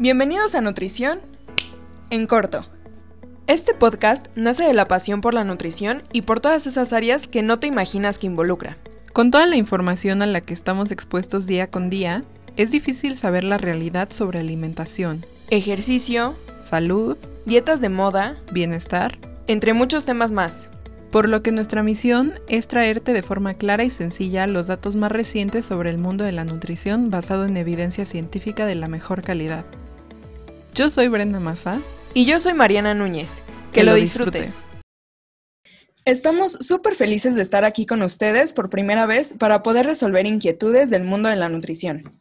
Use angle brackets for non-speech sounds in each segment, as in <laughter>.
Bienvenidos a Nutrición en corto. Este podcast nace de la pasión por la nutrición y por todas esas áreas que no te imaginas que involucra. Con toda la información a la que estamos expuestos día con día, es difícil saber la realidad sobre alimentación, Ejercicio, salud, dietas de moda, bienestar, entre muchos temas más. por lo que nuestra misión es traerte de forma clara y sencilla los datos más recientes sobre el mundo de la nutrición basado en evidencia científica de la mejor calidad. Yo soy Brenda Massa. Y yo soy Mariana Núñez. Que, lo disfrutes. Estamos súper felices de estar aquí con ustedes por primera vez para poder resolver inquietudes del mundo de la nutrición.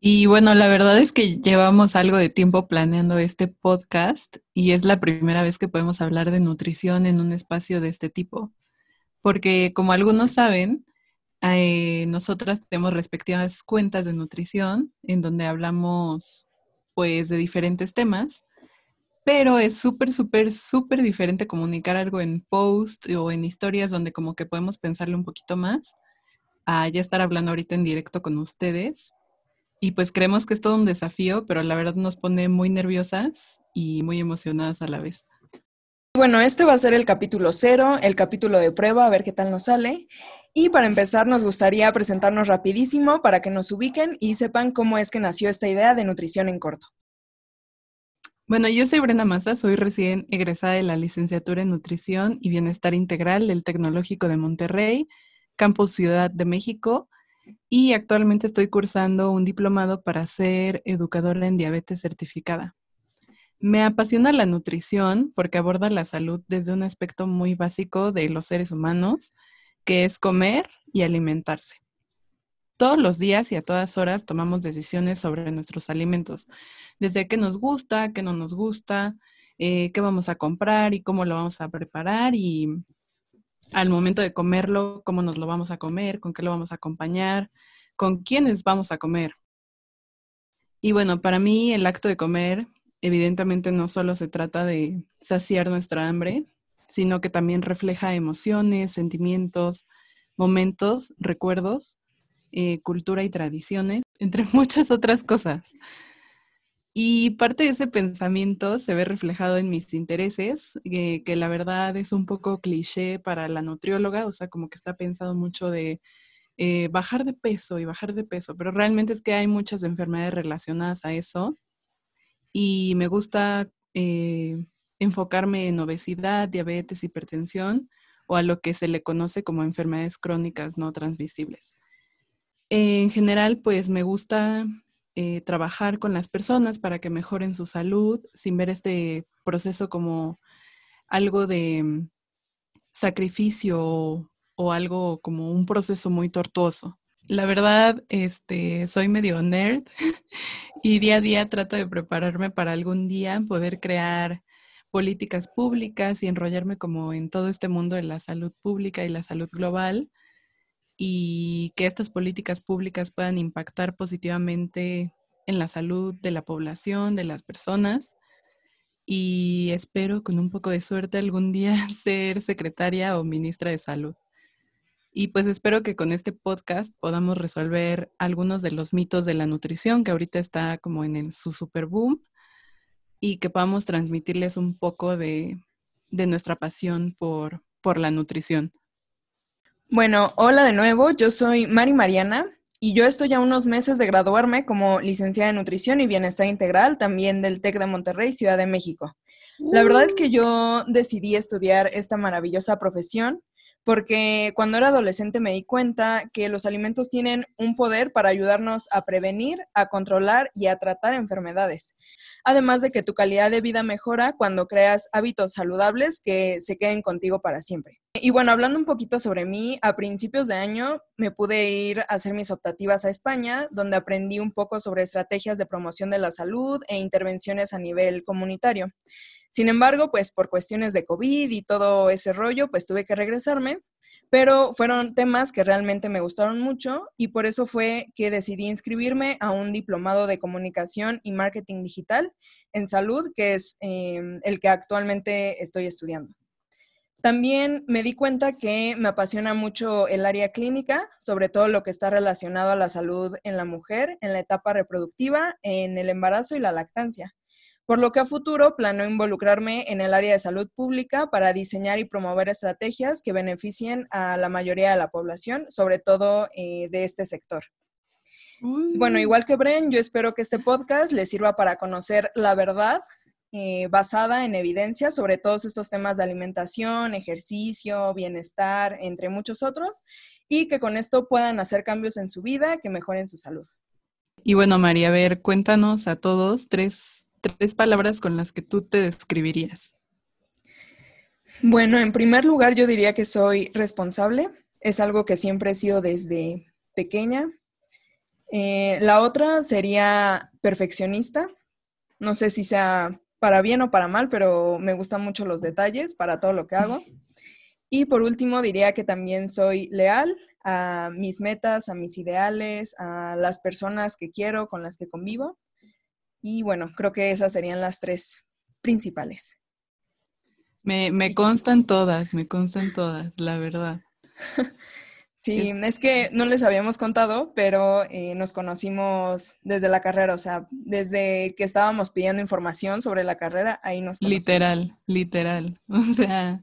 Y bueno, la verdad es que llevamos algo de tiempo planeando este podcast y es la primera vez que podemos hablar de nutrición en un espacio de este tipo. Porque como algunos saben, eh, nosotras tenemos respectivas cuentas de nutrición en donde hablamos pues de diferentes temas, pero es súper, súper, súper diferente comunicar algo en post o en historias donde como que podemos pensarlo un poquito más a ya estar hablando ahorita en directo con ustedes. Y pues creemos que es todo un desafío, pero la verdad nos pone muy nerviosas y muy emocionadas a la vez. Bueno, este va a ser el capítulo cero, el capítulo de prueba, a ver qué tal nos sale. Y para empezar, nos gustaría presentarnos rapidísimo para que nos ubiquen y sepan cómo es que nació esta idea de nutrición en corto. Bueno, yo soy Brenda Massa, soy recién egresada de la licenciatura en Nutrición y Bienestar Integral del Tecnológico de Monterrey, Campus Ciudad de México, y actualmente estoy cursando un diplomado para ser educadora en diabetes certificada. Me apasiona la nutrición porque aborda la salud desde un aspecto muy básico de los seres humanos, que es comer y alimentarse. Todos los días y a todas horas tomamos decisiones sobre nuestros alimentos, desde qué nos gusta, qué no nos gusta, eh, qué vamos a comprar y cómo lo vamos a preparar y al momento de comerlo, cómo nos lo vamos a comer, con qué lo vamos a acompañar, con quiénes vamos a comer. Y bueno, para mí el acto de comer evidentemente no solo se trata de saciar nuestra hambre, sino que también refleja emociones, sentimientos, momentos, recuerdos eh, cultura y tradiciones, <laughs> entre muchas otras cosas. Y parte de ese pensamiento se ve reflejado en mis intereses, eh, que la verdad es un poco cliché para la nutrióloga, o sea, como que está pensado mucho de eh, bajar de peso y bajar de peso, pero realmente es que hay muchas enfermedades relacionadas a eso y me gusta enfocarme en obesidad, diabetes, hipertensión o a lo que se le conoce como enfermedades crónicas no transmisibles. En general, pues me gusta eh, trabajar con las personas para que mejoren su salud sin ver este proceso como algo de mm, sacrificio o, algo como un proceso muy tortuoso. La verdad, este, soy medio nerd <laughs> y día a día trato de prepararme para algún día poder crear políticas públicas y enrollarme como en todo este mundo de la salud pública y la salud global y que estas políticas públicas puedan impactar positivamente en la salud de la población, de las personas. Y espero con un poco de suerte algún día <laughs> ser secretaria o ministra de salud. Y pues espero que con este podcast podamos resolver algunos de los mitos de la nutrición que ahorita está como en su super boom y que podamos transmitirles un poco de, de nuestra pasión por, por la nutrición. Bueno, hola de nuevo, yo soy Mari Mariana y yo estoy a unos meses de graduarme como licenciada en nutrición y bienestar integral, también del TEC de Monterrey, Ciudad de México. La verdad es que yo decidí estudiar esta maravillosa profesión porque cuando era adolescente me di cuenta que los alimentos tienen un poder para ayudarnos a prevenir, a controlar y a tratar enfermedades. Además de que tu calidad de vida mejora cuando creas hábitos saludables que se queden contigo para siempre. Y bueno, hablando un poquito sobre mí, a principios de año me pude ir a hacer mis optativas a España, donde aprendí un poco sobre estrategias de promoción de la salud e intervenciones a nivel comunitario. Sin embargo, pues por cuestiones de COVID y todo ese rollo, pues tuve que regresarme, pero fueron temas que realmente me gustaron mucho y por eso fue que decidí inscribirme a un diplomado de comunicación y marketing digital en salud, que es em, el que actualmente estoy estudiando. También me di cuenta que me apasiona mucho el área clínica, sobre todo lo que está relacionado a la salud en la mujer, en la etapa reproductiva, en el embarazo y la lactancia. Por lo que a futuro planeo involucrarme en el área de salud pública para diseñar y promover estrategias que beneficien a la mayoría de la población, sobre todo eh, de este sector. Bueno, igual que Bren, yo espero que este podcast les sirva para conocer la verdad eh, basada en evidencia sobre todos estos temas de alimentación, ejercicio, bienestar, entre muchos otros, y que con esto puedan hacer cambios en su vida que mejoren su salud. Y bueno, María, a ver, cuéntanos a todos tres, tres palabras con las que tú te describirías. Bueno, en primer lugar, yo diría que soy responsable. Es algo que siempre he sido desde pequeña. Eh, la otra sería perfeccionista. No sé si sea para bien o para mal, pero me gustan mucho los detalles para todo lo que hago. Y por último, diría que también soy leal a mis metas, a mis ideales, a las personas que quiero, con las que convivo. Y bueno, creo que esas serían las tres principales. Me, me constan todas, me constan todas, la verdad. <laughs> Sí, es que no les habíamos contado, pero eh, nos conocimos desde la carrera, o sea, desde que estábamos pidiendo información sobre la carrera, ahí nos conocimos. Literal, literal. <laughs> O sea,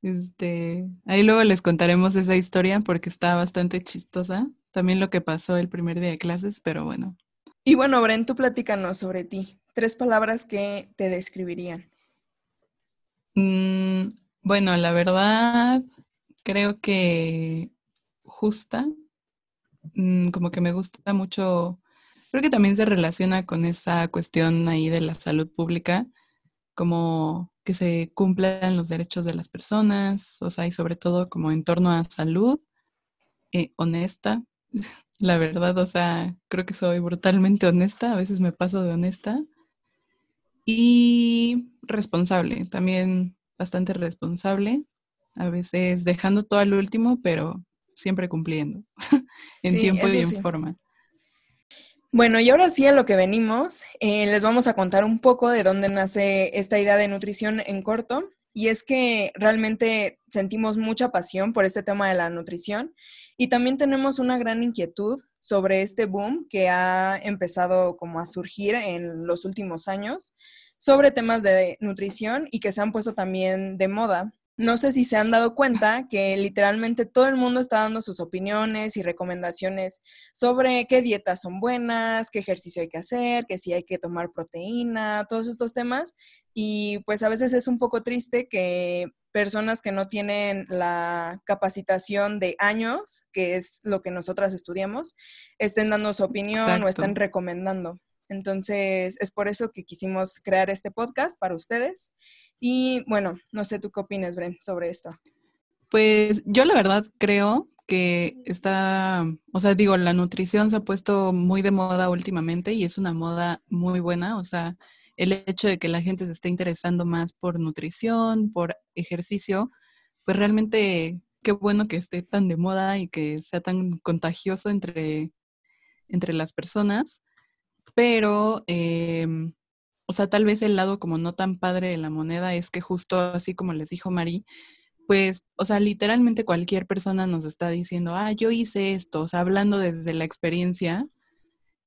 este, ahí luego les contaremos esa historia porque está bastante chistosa. También lo que pasó el primer día de clases, pero bueno. Y bueno, Bren, tú platícanos sobre ti. Tres palabras que te describirían. Mm, bueno, la verdad, creo que justa, mm, como que me gusta mucho, creo que también se relaciona con esa cuestión ahí de la salud pública, como que se cumplan los derechos de las personas, o sea, y sobre todo como en torno a salud, eh, honesta, <laughs> la verdad, o sea, creo que soy brutalmente honesta, a veces me paso de honesta, y responsable, también bastante responsable, a veces dejando todo al último, pero siempre cumpliendo, <laughs> en tiempo y en forma. Bueno, y ahora sí a lo que venimos, eh, les vamos a contar un poco de dónde nace esta idea de nutrición en corto. Y es que realmente sentimos mucha pasión por este tema de la nutrición y también tenemos una gran inquietud sobre este boom que ha empezado como a surgir en los últimos años sobre temas de nutrición y que se han puesto también de moda no sé si se han dado cuenta que literalmente todo el mundo está dando sus opiniones y recomendaciones sobre qué dietas son buenas, qué ejercicio hay que hacer, que si hay que tomar proteína, todos estos temas. Y pues a veces es un poco triste que personas que no tienen la capacitación de años, que es lo que nosotras estudiamos, estén dando su opinión o estén recomendando. Entonces, es por eso que quisimos crear este podcast para ustedes. Y bueno, no sé tú qué opinas, Bren, sobre esto. Pues yo la verdad creo que está, o sea, digo, la nutrición se ha puesto muy de moda últimamente y es una moda muy buena, o sea, el hecho de que la gente se esté interesando más por nutrición, por ejercicio, pues realmente qué bueno que esté tan de moda y que sea tan contagioso entre, entre las personas pero, em, o sea, tal vez el lado como no tan padre de la moneda es que justo así como les dijo Mari, pues, o sea, literalmente cualquier persona nos está diciendo, ah, yo hice esto, o sea, hablando desde la experiencia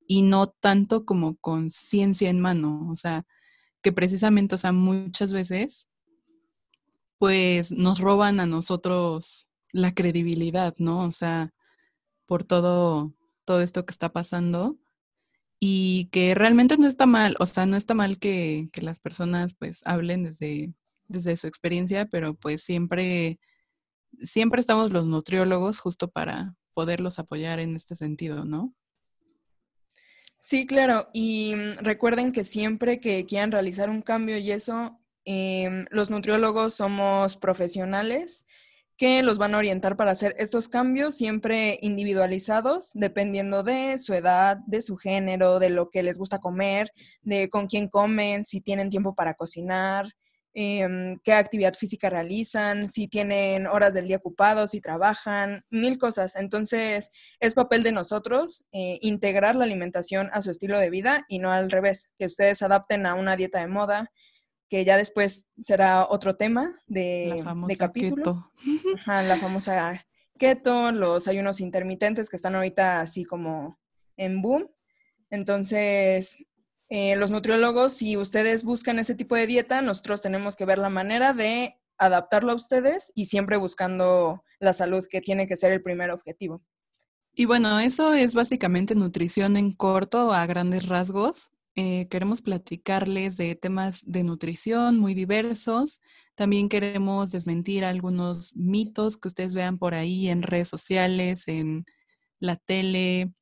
y no tanto como con ciencia en mano, o sea, que precisamente, o sea, muchas veces, pues nos roban a nosotros la credibilidad, ¿no? O sea, por todo, todo esto que está pasando y que realmente no está mal, o sea, no está mal que, las personas pues hablen desde, desde su experiencia, pero pues siempre, siempre estamos los nutriólogos justo para poderlos apoyar en este sentido, ¿no? Sí, claro, y mm, recuerden que siempre que quieran realizar un cambio y eso, em, los nutriólogos somos profesionales que los van a orientar para hacer estos cambios siempre individualizados, dependiendo de su edad, de su género, de lo que les gusta comer, de con quién comen, si tienen tiempo para cocinar, em, qué actividad física realizan, si tienen horas del día ocupados, si trabajan, mil cosas. Entonces, es papel de nosotros eh, integrar la alimentación a su estilo de vida y no al revés, que ustedes adapten a una dieta de moda, que ya después será otro tema de, La famosa de capítulo. keto. Ajá, la famosa keto, los ayunos intermitentes que están ahorita así como en boom. Entonces, eh, los nutriólogos, si ustedes buscan ese tipo de dieta, nosotros tenemos que ver la manera de adaptarlo a ustedes y siempre buscando la salud, que tiene que ser el primer objetivo. Y bueno, eso es básicamente nutrición en corto a grandes rasgos. Eh, queremos platicarles de temas de nutrición muy diversos. También queremos desmentir algunos mitos que ustedes vean por ahí en redes sociales, en la tele,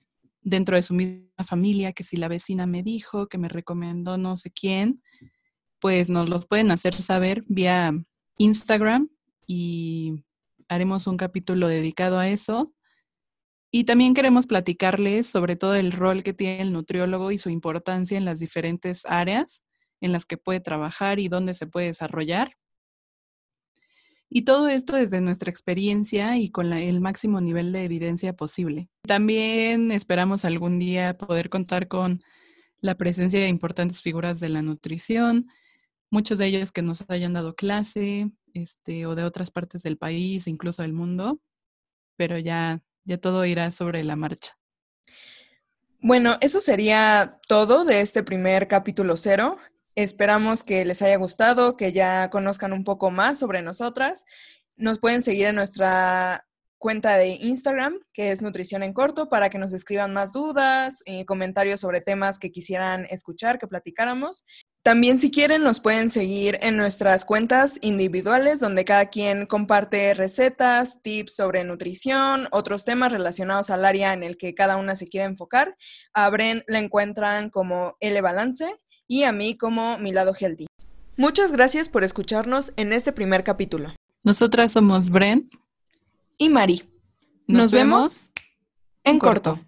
dentro de su misma familia, que si la vecina me dijo, que me recomendó no sé quién, pues nos los pueden hacer saber vía Instagram y haremos un capítulo dedicado a eso. Y también queremos platicarles sobre todo el rol que tiene el nutriólogo y su importancia en las diferentes áreas en las que puede trabajar y dónde se puede desarrollar. Y todo esto desde nuestra experiencia y con el máximo nivel de evidencia posible. También esperamos algún día poder contar con la presencia de importantes figuras de la nutrición, muchos de ellos que nos hayan dado clase, este, o de otras partes del país, incluso del mundo, pero ya, ya todo irá sobre la marcha. Bueno, eso sería todo de este primer capítulo cero. Esperamos que les haya gustado, que ya conozcan un poco más sobre nosotras. Nos pueden seguir en nuestra cuenta de Instagram, que es Nutrición en Corto, para que nos escriban más dudas y comentarios sobre temas que quisieran escuchar, que platicáramos. También si quieren nos pueden seguir en nuestras cuentas individuales donde cada quien comparte recetas, tips sobre nutrición, otros temas relacionados al área en el que cada una se quiere enfocar. A Bren la encuentran como L Balance y a mí como Mi Lado Healthy. Muchas gracias por escucharnos en este primer capítulo. Nosotras somos Bren. Y Mari. Nos, vemos en corto.